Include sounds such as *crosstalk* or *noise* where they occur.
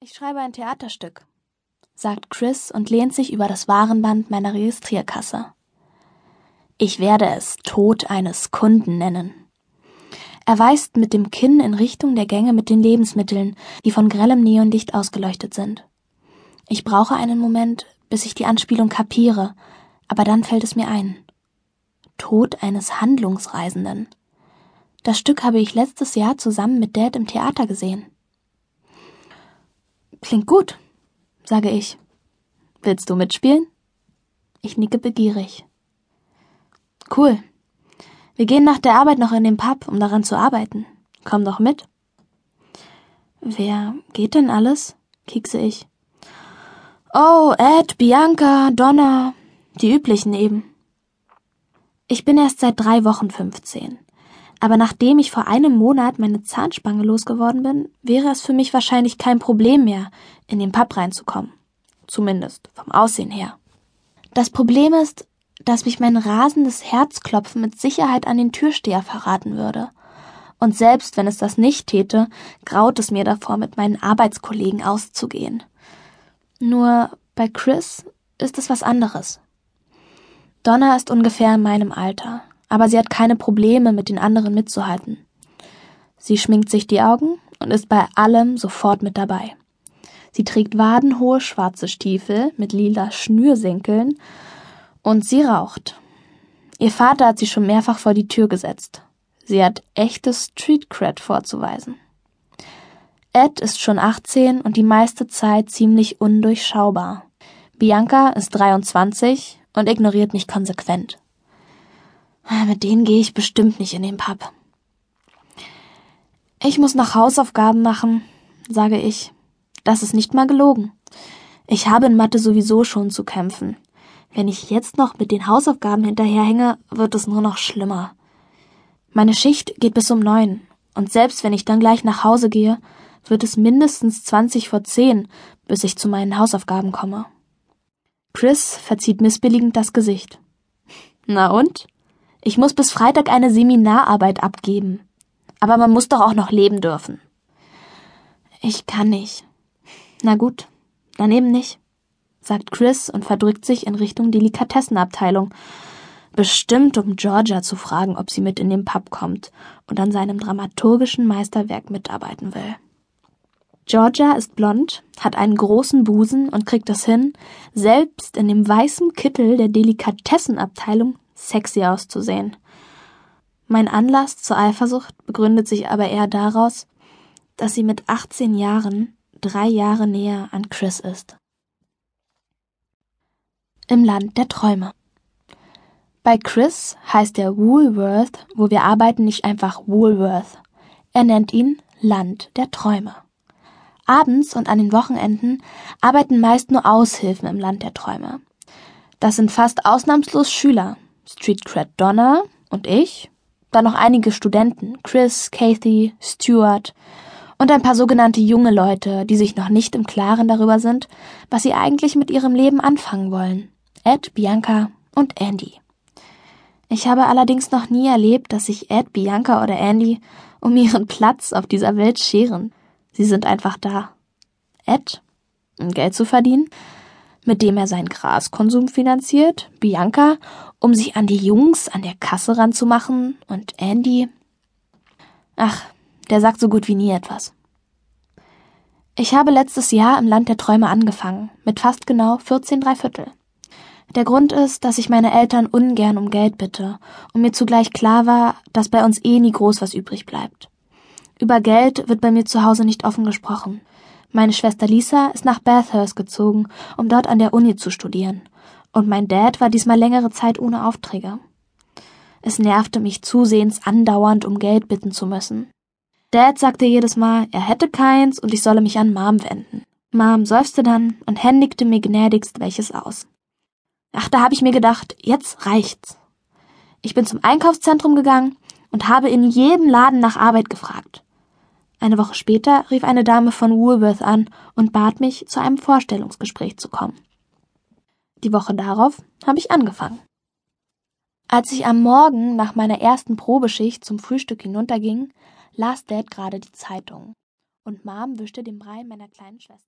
Ich schreibe ein Theaterstück, sagt Chris und lehnt sich über das Warenband meiner Registrierkasse. Ich werde es Tod eines Kunden nennen. Er weist mit dem Kinn in Richtung der Gänge mit den Lebensmitteln, die von grellem Neonlicht ausgeleuchtet sind. Ich brauche einen Moment, bis ich die Anspielung kapiere, aber dann fällt es mir ein. Tod eines Handlungsreisenden. Das Stück habe ich letztes Jahr zusammen mit Dad im Theater gesehen. Klingt gut, sage ich. Willst du mitspielen? Ich nicke begierig. Cool. Wir gehen nach der Arbeit noch in den Pub, um daran zu arbeiten. Komm doch mit. Wer geht denn alles? kiekse ich. Oh, Ed, Bianca, Donna, die üblichen eben. Ich bin erst seit drei Wochen 15. Aber nachdem ich vor einem Monat meine Zahnspange losgeworden bin, wäre es für mich wahrscheinlich kein Problem mehr, in den Pub reinzukommen. Zumindest vom Aussehen her. Das Problem ist, dass mich mein rasendes Herzklopfen mit Sicherheit an den Türsteher verraten würde. Und selbst wenn es das nicht täte, graut es mir davor, mit meinen Arbeitskollegen auszugehen. Nur bei Chris ist es was anderes. Donna ist ungefähr in meinem Alter, aber sie hat keine Probleme, mit den anderen mitzuhalten. Sie schminkt sich die Augen und ist bei allem sofort mit dabei. Sie trägt wadenhohe schwarze Stiefel mit lila Schnürsenkeln und sie raucht. Ihr Vater hat sie schon mehrfach vor die Tür gesetzt. Sie hat echtes Street Cred vorzuweisen. Ed ist schon 18 und die meiste Zeit ziemlich undurchschaubar. Bianca ist 23 und ignoriert mich konsequent. Mit denen gehe ich bestimmt nicht in den Pub. Ich muss noch Hausaufgaben machen, sage ich. Das ist nicht mal gelogen. Ich habe in Mathe sowieso schon zu kämpfen. Wenn ich jetzt noch mit den Hausaufgaben hinterherhänge, wird es nur noch schlimmer. Meine Schicht geht bis um neun, und selbst wenn ich dann gleich nach Hause gehe, wird es mindestens zwanzig vor zehn, bis ich zu meinen Hausaufgaben komme. Chris verzieht missbilligend das Gesicht. *laughs* Na und? Ich muss bis Freitag eine Seminararbeit abgeben. Aber man muss doch auch noch leben dürfen. Ich kann nicht. Na gut, dann eben nicht sagt Chris und verdrückt sich in Richtung Delikatessenabteilung. Bestimmt, um Georgia zu fragen, ob sie mit in den Pub kommt und an seinem dramaturgischen Meisterwerk mitarbeiten will. Georgia ist blond, hat einen großen Busen und kriegt es hin, selbst in dem weißen Kittel der Delikatessenabteilung sexy auszusehen. Mein Anlass zur Eifersucht begründet sich aber eher daraus, dass sie mit 18 Jahren drei Jahre näher an Chris ist im Land der Träume. Bei Chris heißt der Woolworth, wo wir arbeiten, nicht einfach Woolworth. Er nennt ihn Land der Träume. Abends und an den Wochenenden arbeiten meist nur Aushilfen im Land der Träume. Das sind fast ausnahmslos Schüler. Street Cred Donna und ich, dann noch einige Studenten, Chris, Kathy, Stuart und ein paar sogenannte junge Leute, die sich noch nicht im Klaren darüber sind, was sie eigentlich mit ihrem Leben anfangen wollen. Ed, Bianca und Andy. Ich habe allerdings noch nie erlebt, dass sich Ed, Bianca oder Andy um ihren Platz auf dieser Welt scheren. Sie sind einfach da. Ed, um Geld zu verdienen, mit dem er seinen Graskonsum finanziert, Bianca, um sich an die Jungs an der Kasse ranzumachen und Andy. Ach, der sagt so gut wie nie etwas. Ich habe letztes Jahr im Land der Träume angefangen, mit fast genau 14 Dreiviertel. Der Grund ist, dass ich meine Eltern ungern um Geld bitte und mir zugleich klar war, dass bei uns eh nie groß was übrig bleibt. Über Geld wird bei mir zu Hause nicht offen gesprochen. Meine Schwester Lisa ist nach Bathurst gezogen, um dort an der Uni zu studieren. Und mein Dad war diesmal längere Zeit ohne Aufträge. Es nervte mich zusehends andauernd um Geld bitten zu müssen. Dad sagte jedes Mal, er hätte keins und ich solle mich an Mom wenden. Mom seufzte dann und händigte mir gnädigst welches aus. Ach, da habe ich mir gedacht, jetzt reicht's. Ich bin zum Einkaufszentrum gegangen und habe in jedem Laden nach Arbeit gefragt. Eine Woche später rief eine Dame von Woolworth an und bat mich, zu einem Vorstellungsgespräch zu kommen. Die Woche darauf habe ich angefangen. Als ich am Morgen nach meiner ersten Probeschicht zum Frühstück hinunterging, las Dad gerade die Zeitung und Mom wischte den Brei meiner kleinen Schwester.